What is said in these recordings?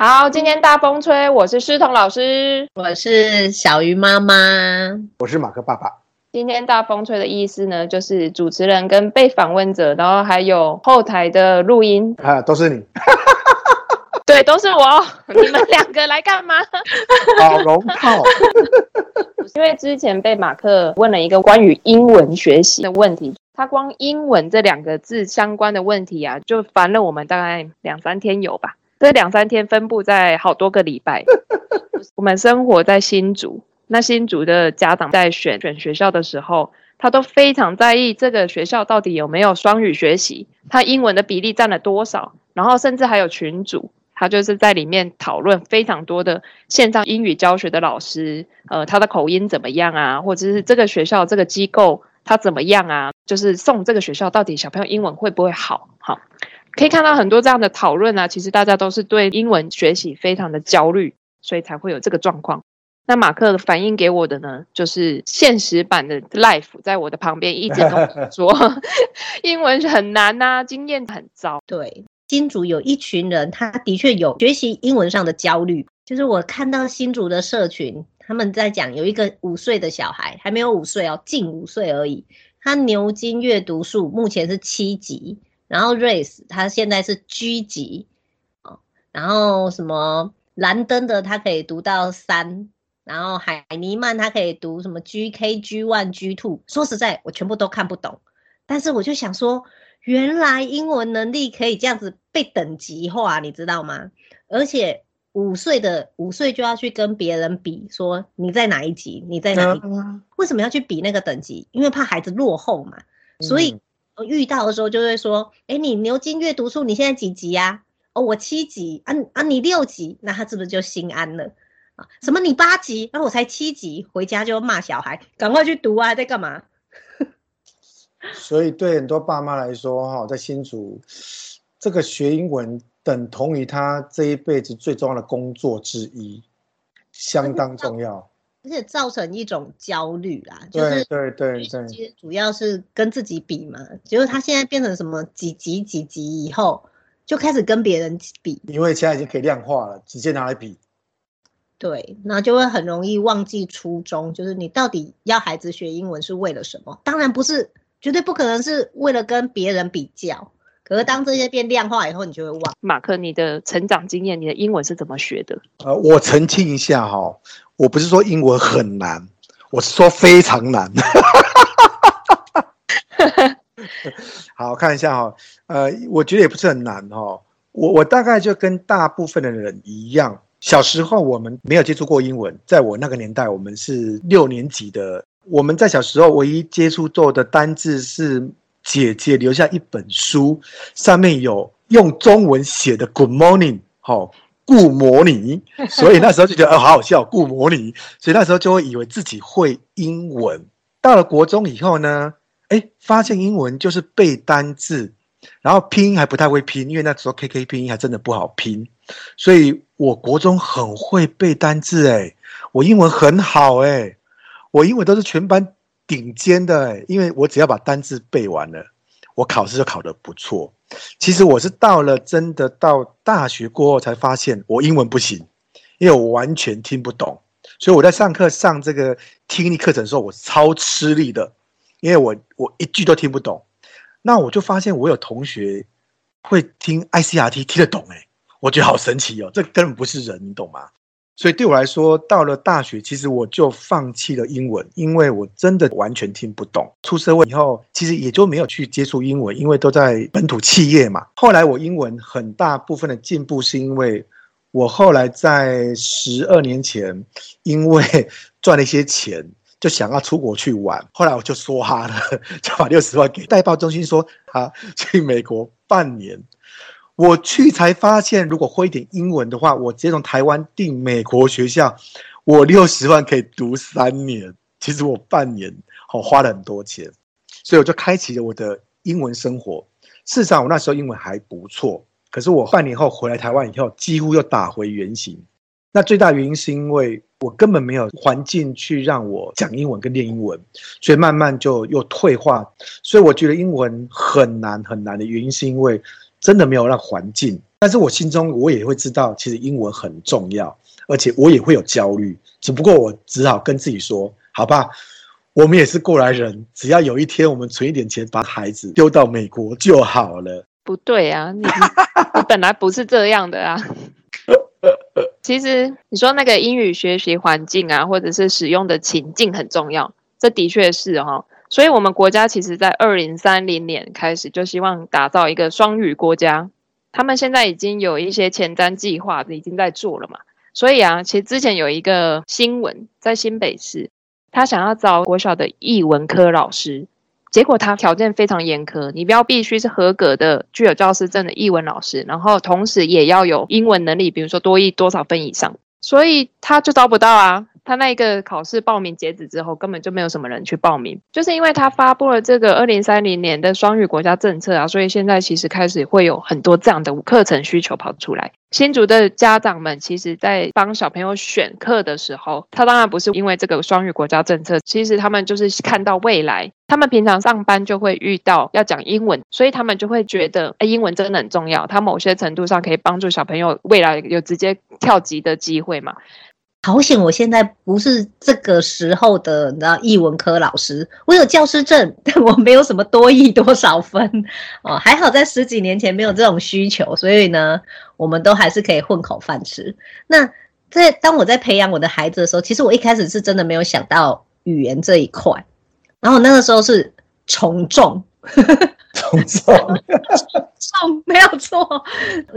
好，今天大风吹，我是诗彤老师，我是小鱼妈妈，我是马克爸爸。今天大风吹的意思呢，就是主持人跟被访问者，然后还有后台的录音啊，都是你。对，都是我。你们两个来干嘛？好龙套。因为之前被马克问了一个关于英文学习的问题，他光英文这两个字相关的问题啊，就烦了我们大概两三天有吧。这两三天分布在好多个礼拜。我们生活在新竹，那新竹的家长在选选学校的时候，他都非常在意这个学校到底有没有双语学习，他英文的比例占了多少，然后甚至还有群组。他就是在里面讨论非常多的线上英语教学的老师，呃，他的口音怎么样啊？或者是这个学校这个机构他怎么样啊？就是送这个学校到底小朋友英文会不会好？好，可以看到很多这样的讨论啊。其实大家都是对英文学习非常的焦虑，所以才会有这个状况。那马克反映给我的呢，就是现实版的 life 在我的旁边一直跟我说，英文很难啊，经验很糟。对。新竹有一群人，他的确有学习英文上的焦虑。就是我看到新竹的社群，他们在讲有一个五岁的小孩，还没有五岁哦，近五岁而已。他牛津阅读数目前是七级，然后 RACE 他现在是 G 级，哦，然后什么兰登的他可以读到三，然后海尼曼他可以读什么 GK G one G two。说实在，我全部都看不懂，但是我就想说。原来英文能力可以这样子被等级化，你知道吗？而且五岁的五岁就要去跟别人比，说你在哪一级，你在哪一级？为什么要去比那个等级？因为怕孩子落后嘛。所以遇到的时候就会说：“哎，你牛津阅读数你现在几级呀？哦，我七级啊啊，你六级，那他是不是就心安了啊？什么你八级，那我才七级，回家就骂小孩，赶快去读啊，在干嘛？” 所以，对很多爸妈来说，哈，在新竹，这个学英文等同于他这一辈子最重要的工作之一，相当重要，而且造成一种焦虑啦。就是对对对，其实主要是跟自己比嘛。结果他现在变成什么几级几级以后，就开始跟别人比，因为现在已经可以量化了，直接拿来比。对，那就会很容易忘记初衷，就是你到底要孩子学英文是为了什么？当然不是。绝对不可能是为了跟别人比较，可是当这些变量化以后，你就会忘。马克，你的成长经验，你的英文是怎么学的？呃，我澄清一下哈，我不是说英文很难，我是说非常难。好，看一下哈，呃，我觉得也不是很难哈。我我大概就跟大部分的人一样，小时候我们没有接触过英文，在我那个年代，我们是六年级的。我们在小时候唯一接触到的单字是姐姐留下一本书，上面有用中文写的 “Good morning”，好，顾摩尼，所以那时候就觉得哦，好好笑，顾摩尼，所以那时候就会以为自己会英文。到了国中以后呢，哎，发现英文就是背单字，然后拼音还不太会拼，因为那时候 KK 拼音还真的不好拼，所以我国中很会背单字，哎，我英文很好，哎。我英文都是全班顶尖的，欸，因为我只要把单字背完了，我考试就考得不错。其实我是到了真的到大学过后才发现我英文不行，因为我完全听不懂。所以我在上课上这个听力课程的时候，我超吃力的，因为我我一句都听不懂。那我就发现我有同学会听 ICRT 听得懂，欸，哎，我觉得好神奇哦，这根本不是人，你懂吗？所以对我来说，到了大学，其实我就放弃了英文，因为我真的完全听不懂。出社会以后，其实也就没有去接触英文，因为都在本土企业嘛。后来我英文很大部分的进步，是因为我后来在十二年前，因为 赚了一些钱，就想要出国去玩。后来我就梭哈了，就把六十万给代报中心说，啊，去美国半年。我去才发现，如果会一点英文的话，我直接从台湾订美国学校，我六十万可以读三年。其实我半年好花了很多钱，所以我就开启了我的英文生活。事实上，我那时候英文还不错，可是我半年后回来台湾以后，几乎又打回原形。那最大原因是因为我根本没有环境去让我讲英文跟练英文，所以慢慢就又退化。所以我觉得英文很难很难的原因是因为。真的没有让环境。但是我心中我也会知道，其实英文很重要，而且我也会有焦虑。只不过我只好跟自己说，好吧，我们也是过来人，只要有一天我们存一点钱，把孩子丢到美国就好了。不对啊，你你本来不是这样的啊。其实你说那个英语学习环境啊，或者是使用的情境很重要，这的确是哈、哦。所以我们国家其实在二零三零年开始就希望打造一个双语国家，他们现在已经有一些前瞻计划已经在做了嘛。所以啊，其实之前有一个新闻在新北市，他想要找国小的艺文科老师。结果他条件非常严苛，你不要必须是合格的、具有教师证的艺文老师，然后同时也要有英文能力，比如说多益多少分以上，所以他就招不到啊。他那一个考试报名截止之后，根本就没有什么人去报名，就是因为他发布了这个二零三零年的双语国家政策啊，所以现在其实开始会有很多这样的课程需求跑出来。新竹的家长们其实，在帮小朋友选课的时候，他当然不是因为这个双语国家政策，其实他们就是看到未来，他们平常上班就会遇到要讲英文，所以他们就会觉得，哎，英文真的很重要，它某些程度上可以帮助小朋友未来有直接跳级的机会嘛。好险！我现在不是这个时候的，你知道，艺文科老师，我有教师证，但我没有什么多益多少分哦。还好在十几年前没有这种需求，所以呢，我们都还是可以混口饭吃。那在当我在培养我的孩子的时候，其实我一开始是真的没有想到语言这一块，然后那个时候是从众。从众，众没有错。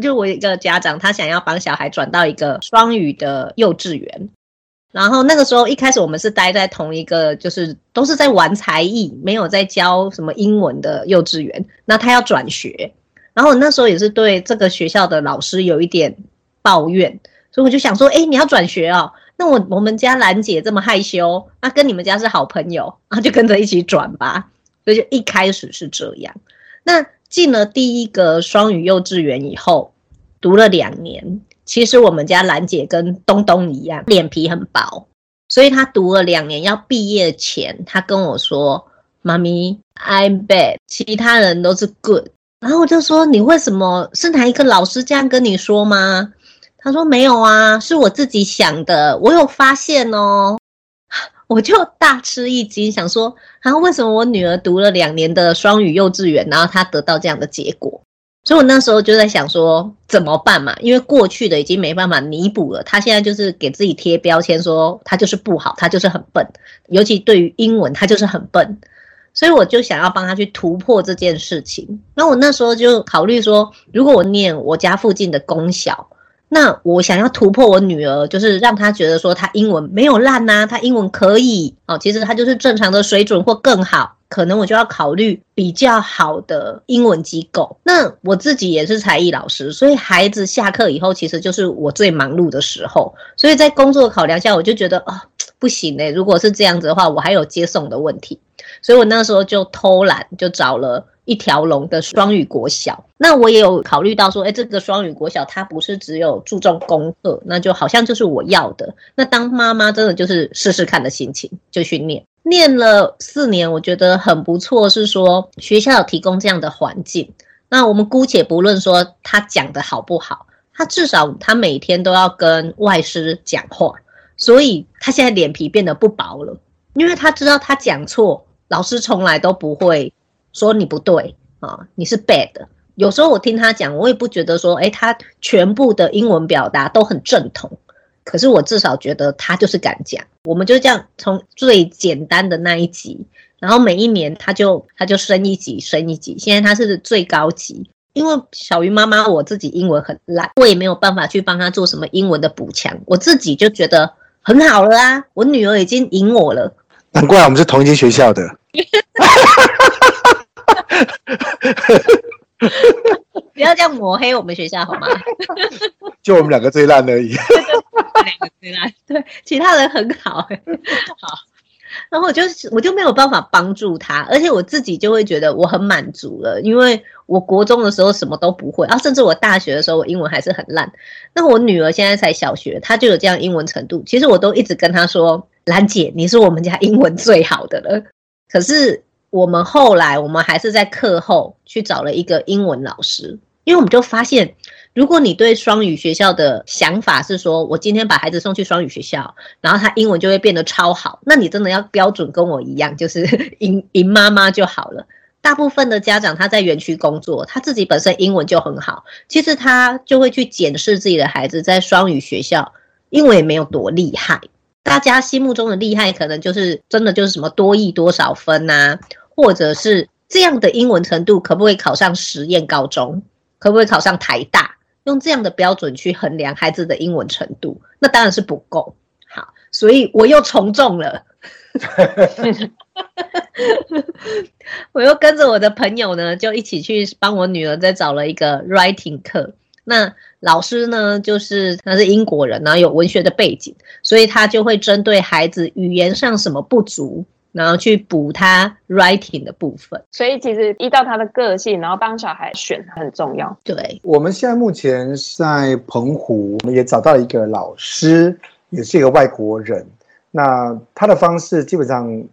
就我一个家长，他想要帮小孩转到一个双语的幼稚园，然后那个时候一开始我们是待在同一个，就是都是在玩才艺，没有在教什么英文的幼稚园。那他要转学，然后那时候也是对这个学校的老师有一点抱怨，所以我就想说，哎，你要转学哦？那我我们家兰姐这么害羞，那跟你们家是好朋友，那就跟着一起转吧。所以就一开始是这样。那进了第一个双语幼稚园以后，读了两年。其实我们家兰姐跟东东一样，脸皮很薄，所以她读了两年，要毕业前，她跟我说：“妈咪，I'm bad，其他人都是 good。”然后我就说：“你为什么？是哪一个老师这样跟你说吗？”她说：“没有啊，是我自己想的，我有发现哦。”我就大吃一惊，想说，然后为什么我女儿读了两年的双语幼稚园，然后她得到这样的结果？所以我那时候就在想说，怎么办嘛？因为过去的已经没办法弥补了，她现在就是给自己贴标签，说她就是不好，她就是很笨，尤其对于英文，她就是很笨。所以我就想要帮她去突破这件事情。那我那时候就考虑说，如果我念我家附近的公小。那我想要突破我女儿，就是让她觉得说她英文没有烂呐，她英文可以哦，其实她就是正常的水准或更好，可能我就要考虑比较好的英文机构。那我自己也是才艺老师，所以孩子下课以后，其实就是我最忙碌的时候，所以在工作考量下，我就觉得哦，不行欸，如果是这样子的话，我还有接送的问题，所以我那时候就偷懒，就找了。一条龙的双语国小，那我也有考虑到说，哎，这个双语国小它不是只有注重功课，那就好像就是我要的。那当妈妈真的就是试试看的心情，就去念，念了四年，我觉得很不错。是说学校有提供这样的环境，那我们姑且不论说他讲的好不好，他至少他每天都要跟外师讲话，所以他现在脸皮变得不薄了，因为他知道他讲错，老师从来都不会。说你不对啊，你是 bad。有时候我听他讲，我也不觉得说，哎，他全部的英文表达都很正统。可是我至少觉得他就是敢讲。我们就这样从最简单的那一级，然后每一年他就他就升一级，升一级。现在他是最高级。因为小鱼妈妈我自己英文很烂，我也没有办法去帮他做什么英文的补强。我自己就觉得很好了啊，我女儿已经赢我了。难怪我们是同一间学校的。不要这样抹黑我们学校好吗？就我们两个最烂而已。两个最烂，对，其他人很好。好，然后我就我就没有办法帮助他，而且我自己就会觉得我很满足了，因为我国中的时候什么都不会，啊甚至我大学的时候我英文还是很烂。那我女儿现在才小学，她就有这样英文程度。其实我都一直跟她说：“兰姐，你是我们家英文最好的了。”可是。我们后来，我们还是在课后去找了一个英文老师，因为我们就发现，如果你对双语学校的想法是说，我今天把孩子送去双语学校，然后他英文就会变得超好，那你真的要标准跟我一样，就是赢赢妈妈就好了。大部分的家长他在园区工作，他自己本身英文就很好，其实他就会去检视自己的孩子在双语学校英文也没有多厉害。大家心目中的厉害，可能就是真的就是什么多益多少分啊，或者是这样的英文程度可不可以考上实验高中，可不可以考上台大？用这样的标准去衡量孩子的英文程度，那当然是不够。好，所以我又从众了。我又跟着我的朋友呢，就一起去帮我女儿再找了一个 writing 课。那老师呢，就是他是英国人，然后有文学的背景，所以他就会针对孩子语言上什么不足，然后去补他 writing 的部分。所以其实依照他的个性，然后帮小孩选很重要。对，我们现在目前在澎湖，我们也找到一个老师，也是一个外国人。那他的方式基本上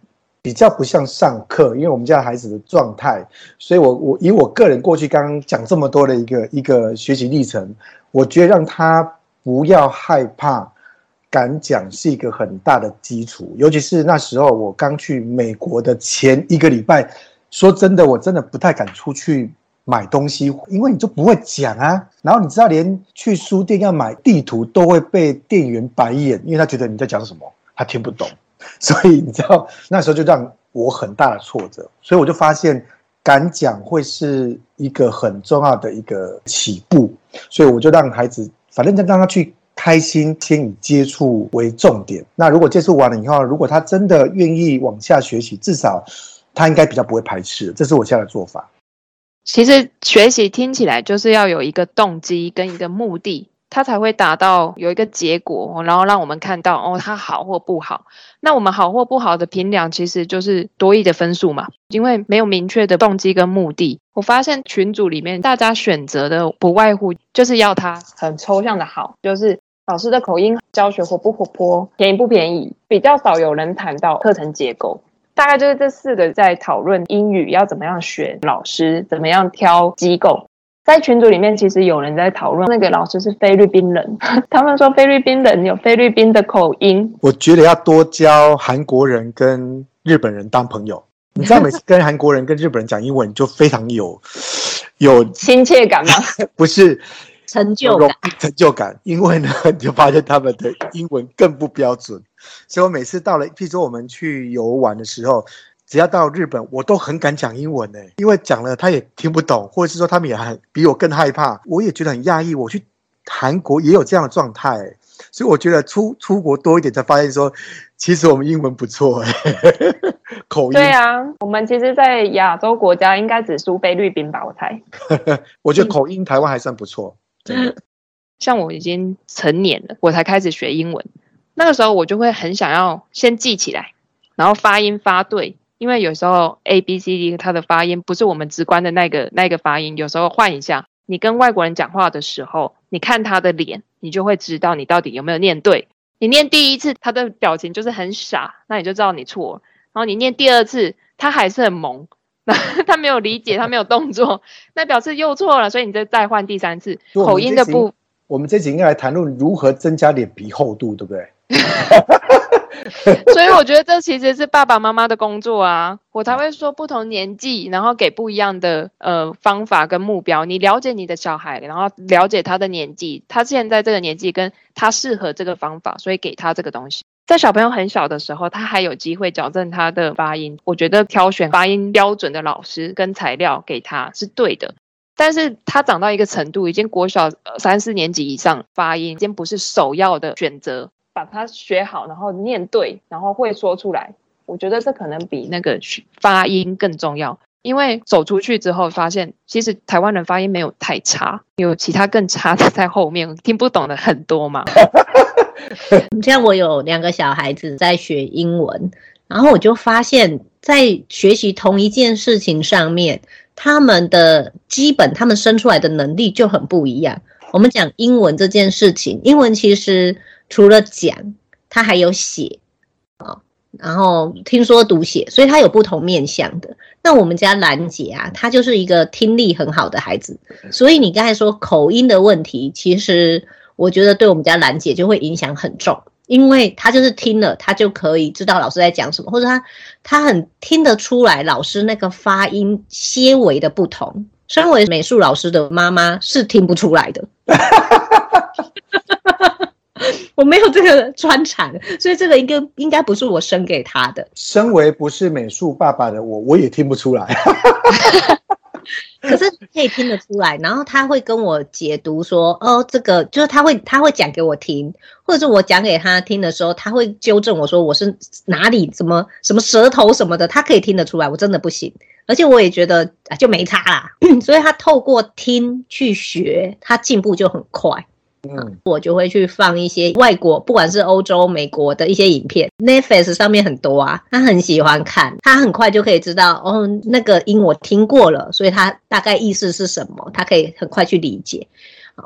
比较不像上课，因为我们家孩子的状态，所以我我以我个人过去刚刚讲这么多的一个一个学习历程，我觉得让他不要害怕，敢讲是一个很大的基础。尤其是那时候我刚去美国的前一个礼拜，说真的，我真的不太敢出去买东西，因为你就不会讲啊。然后你知道，连去书店要买地图都会被店员白眼，因为他觉得你在讲什么。他听不懂，所以你知道那时候就让我很大的挫折，所以我就发现敢讲会是一个很重要的一个起步，所以我就让孩子，反正就让他去开心，先以接触为重点。那如果接触完了以后，如果他真的愿意往下学习，至少他应该比较不会排斥。这是我现在的做法。其实学习听起来就是要有一个动机跟一个目的。他才会达到有一个结果，然后让我们看到哦，他好或不好。那我们好或不好的评量，其实就是多益的分数嘛。因为没有明确的动机跟目的，我发现群组里面大家选择的不外乎就是要他很抽象的好，就是老师的口音教学活不活泼，便宜不便宜，比较少有人谈到课程结构。大概就是这四个在讨论英语要怎么样选老师，怎么样挑机构。在群组里面，其实有人在讨论那个老师是菲律宾人，他们说菲律宾人有菲律宾的口音。我觉得要多交韩国人跟日本人当朋友，你知道每次跟韩国人跟日本人讲英文，就非常有有亲切感吗？不是成就感，成就感。因为呢，你就发现他们的英文更不标准，所以我每次到了，譬如说我们去游玩的时候。只要到日本，我都很敢讲英文呢，因为讲了他也听不懂，或者是说他们也很比我更害怕，我也觉得很讶异。我去韩国也有这样的状态，所以我觉得出出国多一点，才发现说，其实我们英文不错哎，口音。对啊，我们其实，在亚洲国家应该只输菲律宾吧，我猜。我觉得口音台湾还算不错。嗯，像我已经成年了，我才开始学英文，那个时候我就会很想要先记起来，然后发音发对。因为有时候 A B C D 它的发音不是我们直观的那个那个发音，有时候换一下，你跟外国人讲话的时候，你看他的脸，你就会知道你到底有没有念对。你念第一次，他的表情就是很傻，那你就知道你错了。然后你念第二次，他还是很萌，他没有理解，他没有动作，那表示又错了，所以你再再换第三次。口音的部，我们这集应该来谈论如何增加脸皮厚度，对不对？所以我觉得这其实是爸爸妈妈的工作啊，我才会说不同年纪，然后给不一样的呃方法跟目标。你了解你的小孩，然后了解他的年纪，他现在这个年纪跟他适合这个方法，所以给他这个东西。在小朋友很小的时候，他还有机会矫正他的发音。我觉得挑选发音标准的老师跟材料给他是对的，但是他长到一个程度，已经国小三四年级以上，发音已经不是首要的选择。把它学好，然后念对，然后会说出来。我觉得这可能比那个发音更重要，因为走出去之后发现，其实台湾人发音没有太差，有其他更差的在后面，听不懂的很多嘛。你 像我有两个小孩子在学英文，然后我就发现，在学习同一件事情上面，他们的基本他们生出来的能力就很不一样。我们讲英文这件事情，英文其实。除了讲，他还有写啊。然后听说读写，所以他有不同面向的。那我们家兰姐啊，她就是一个听力很好的孩子，所以你刚才说口音的问题，其实我觉得对我们家兰姐就会影响很重，因为她就是听了，她就可以知道老师在讲什么，或者她她很听得出来老师那个发音些微的不同。身为美术老师的妈妈是听不出来的。我没有这个专长，所以这个应该应该不是我生给他的。身为不是美术爸爸的我，我也听不出来。可是可以听得出来，然后他会跟我解读说：“哦，这个就是他会他会讲给我听，或者是我讲给他听的时候，他会纠正我说我是哪里什么什么舌头什么的，他可以听得出来，我真的不行。而且我也觉得就没差啦，所以他透过听去学，他进步就很快。”嗯，我就会去放一些外国，不管是欧洲、美国的一些影片，Netflix 上面很多啊，他很喜欢看，他很快就可以知道哦，那个音我听过了，所以他大概意思是什么，他可以很快去理解。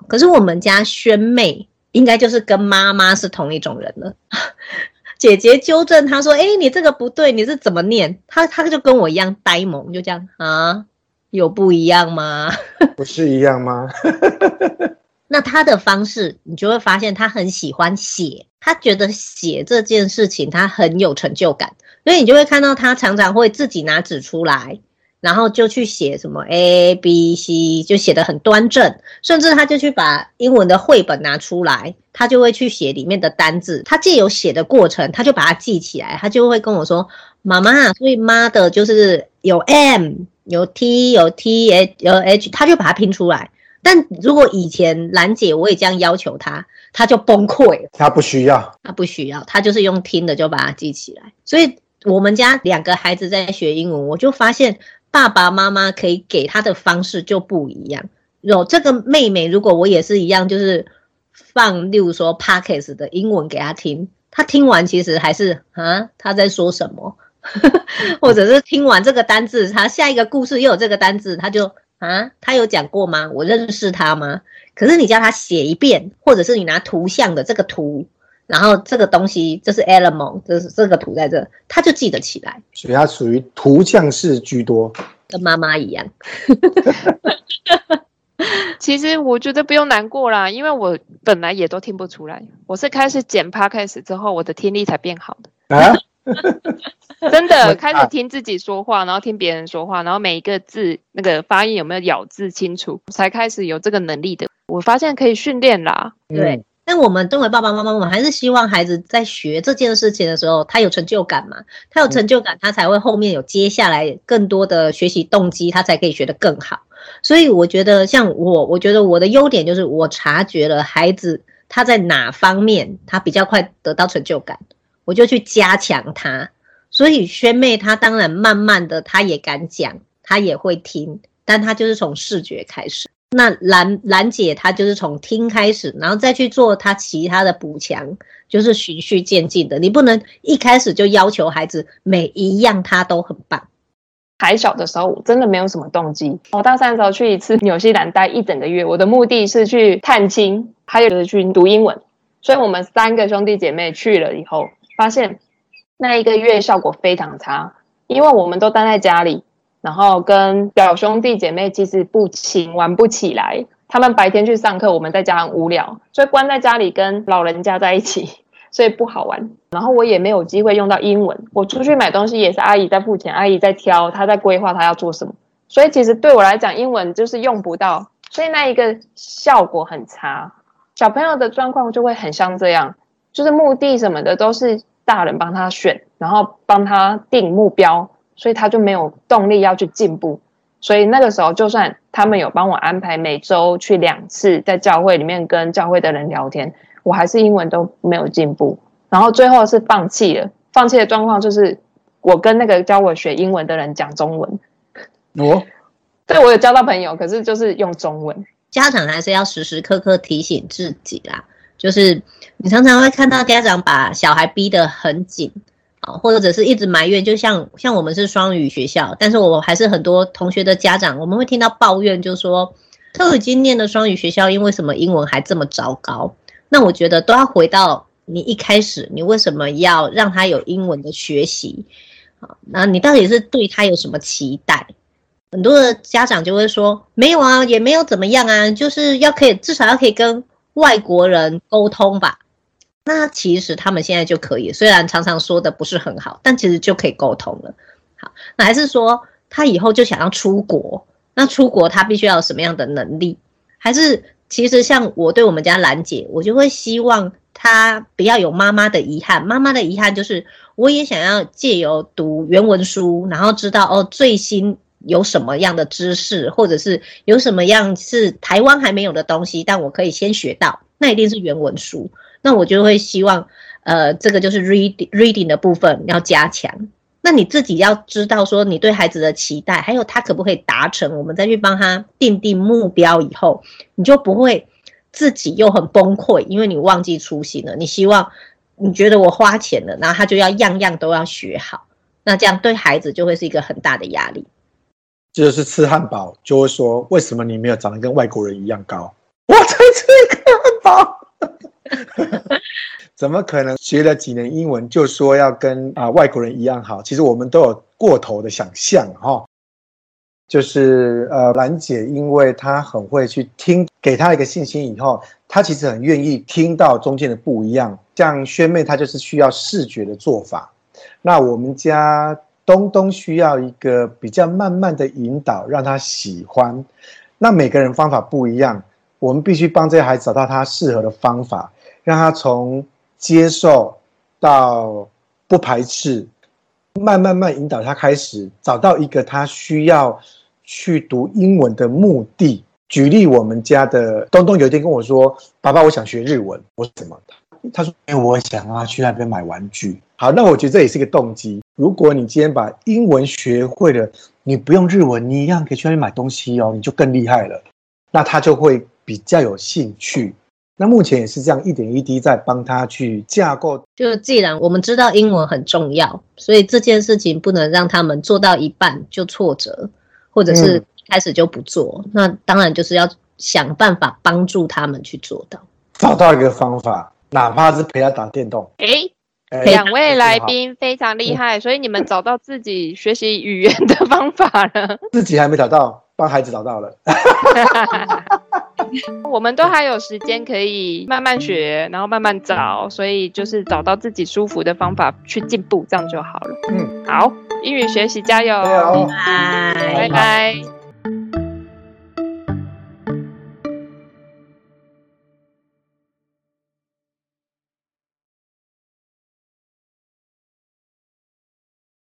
可是我们家萱妹应该就是跟妈妈是同一种人了。姐姐纠正她说：“哎，你这个不对，你是怎么念？”她她就跟我一样呆萌，就这样啊，有不一样吗？不是一样吗？那他的方式，你就会发现他很喜欢写，他觉得写这件事情他很有成就感，所以你就会看到他常常会自己拿纸出来，然后就去写什么 A B C，就写得很端正，甚至他就去把英文的绘本拿出来，他就会去写里面的单字，他既有写的过程，他就把它记起来，他就会跟我说：“妈妈，所以妈的就是有 M 有 T 有 T H 有 H，他就把它拼出来。”但如果以前兰姐我也这样要求她，她就崩溃了。她不需要，她不需要，她就是用听的就把它记起来。所以我们家两个孩子在学英文，我就发现爸爸妈妈可以给他的方式就不一样。有这个妹妹，如果我也是一样，就是放，例如说 Podcast 的英文给她听，她听完其实还是啊，她在说什么，或者是听完这个单字，她下一个故事又有这个单字，她就。啊，他有讲过吗？我认识他吗？可是你叫他写一遍，或者是你拿图像的这个图，然后这个东西这是 element，这是这个图在这，他就记得起来。所以他属于图像式居多，跟妈妈一样。其实我觉得不用难过啦，因为我本来也都听不出来，我是开始剪 podcast 之后，我的听力才变好的。啊 真的开始听自己说话，然后听别人说话，然后每一个字那个发音有没有咬字清楚，才开始有这个能力的。我发现可以训练啦。对，但我们作为爸爸妈妈，我们还是希望孩子在学这件事情的时候，他有成就感嘛？他有成就感，他才会后面有接下来更多的学习动机，他才可以学得更好。所以我觉得，像我，我觉得我的优点就是我察觉了孩子他在哪方面他比较快得到成就感。我就去加强他，所以萱妹她当然慢慢的，她也敢讲，她也会听，但她就是从视觉开始。那兰兰姐她就是从听开始，然后再去做她其他的补强，就是循序渐进的。你不能一开始就要求孩子每一样他都很棒。还小的时候，我真的没有什么动机。我大三的时候去一次纽西兰待一整个月，我的目的是去探亲，还有就是去读英文。所以我们三个兄弟姐妹去了以后。发现那一个月效果非常差，因为我们都待在家里，然后跟表兄弟姐妹其实不亲，玩不起来。他们白天去上课，我们在家很无聊，所以关在家里跟老人家在一起，所以不好玩。然后我也没有机会用到英文，我出去买东西也是阿姨在付钱，阿姨在挑，她在规划她要做什么。所以其实对我来讲，英文就是用不到，所以那一个效果很差。小朋友的状况就会很像这样。就是目的什么的都是大人帮他选，然后帮他定目标，所以他就没有动力要去进步。所以那个时候，就算他们有帮我安排每周去两次，在教会里面跟教会的人聊天，我还是英文都没有进步。然后最后是放弃了，放弃的状况就是我跟那个教我学英文的人讲中文。哦，对，我有交到朋友，可是就是用中文。家长还是要时时刻刻提醒自己啦。就是你常常会看到家长把小孩逼得很紧啊，或者是一直埋怨，就像像我们是双语学校，但是我还是很多同学的家长，我们会听到抱怨，就说都已经念了双语学校，因为什么英文还这么糟糕？那我觉得都要回到你一开始你为什么要让他有英文的学习？啊，那你到底是对他有什么期待？很多的家长就会说，没有啊，也没有怎么样啊，就是要可以至少要可以跟外国人沟通吧。那其实他们现在就可以，虽然常常说的不是很好，但其实就可以沟通了。好，那还是说他以后就想要出国？那出国他必须要有什么样的能力？还是其实像我对我们家兰姐，我就会希望她不要有妈妈的遗憾。妈妈的遗憾就是，我也想要借由读原文书，然后知道哦最新。有什么样的知识，或者是有什么样是台湾还没有的东西，但我可以先学到，那一定是原文书。那我就会希望，呃，这个就是 reading reading 的部分要加强。那你自己要知道说你对孩子的期待，还有他可不可以达成，我们再去帮他定定目标以后，你就不会自己又很崩溃，因为你忘记初心了。你希望你觉得我花钱了，然后他就要样样都要学好，那这样对孩子就会是一个很大的压力。就是吃汉堡就会说，为什么你没有长得跟外国人一样高？我才吃一个汉堡，怎么可能学了几年英文就说要跟啊外国人一样好？其实我们都有过头的想象哈。就是呃兰姐，因为她很会去听，给她一个信心以后，她其实很愿意听到中间的不一样。像萱妹，她就是需要视觉的做法。那我们家。东东需要一个比较慢慢的引导，让他喜欢。那每个人方法不一样，我们必须帮这孩子找到他适合的方法，让他从接受到不排斥，慢慢慢引导他开始找到一个他需要去读英文的目的。举例，我们家的东东有一天跟我说：“爸爸，我想学日文。”我怎么？他说：“因为我想啊，去那边买玩具。”好，那我觉得这也是一个动机。如果你今天把英文学会了，你不用日文，你一样可以去那边买东西哦，你就更厉害了。那他就会比较有兴趣。那目前也是这样，一点一滴在帮他去架构。就是既然我们知道英文很重要，所以这件事情不能让他们做到一半就挫折，或者是开始就不做。嗯、那当然就是要想办法帮助他们去做到。找到一个方法，哪怕是陪他打电动。诶两位来宾非常厉害，所以你们找到自己学习语言的方法了。自己还没找到，帮孩子找到了。我们都还有时间可以慢慢学，然后慢慢找，所以就是找到自己舒服的方法去进步，这样就好了。嗯，好，英语学习加油，加油，拜拜，拜拜。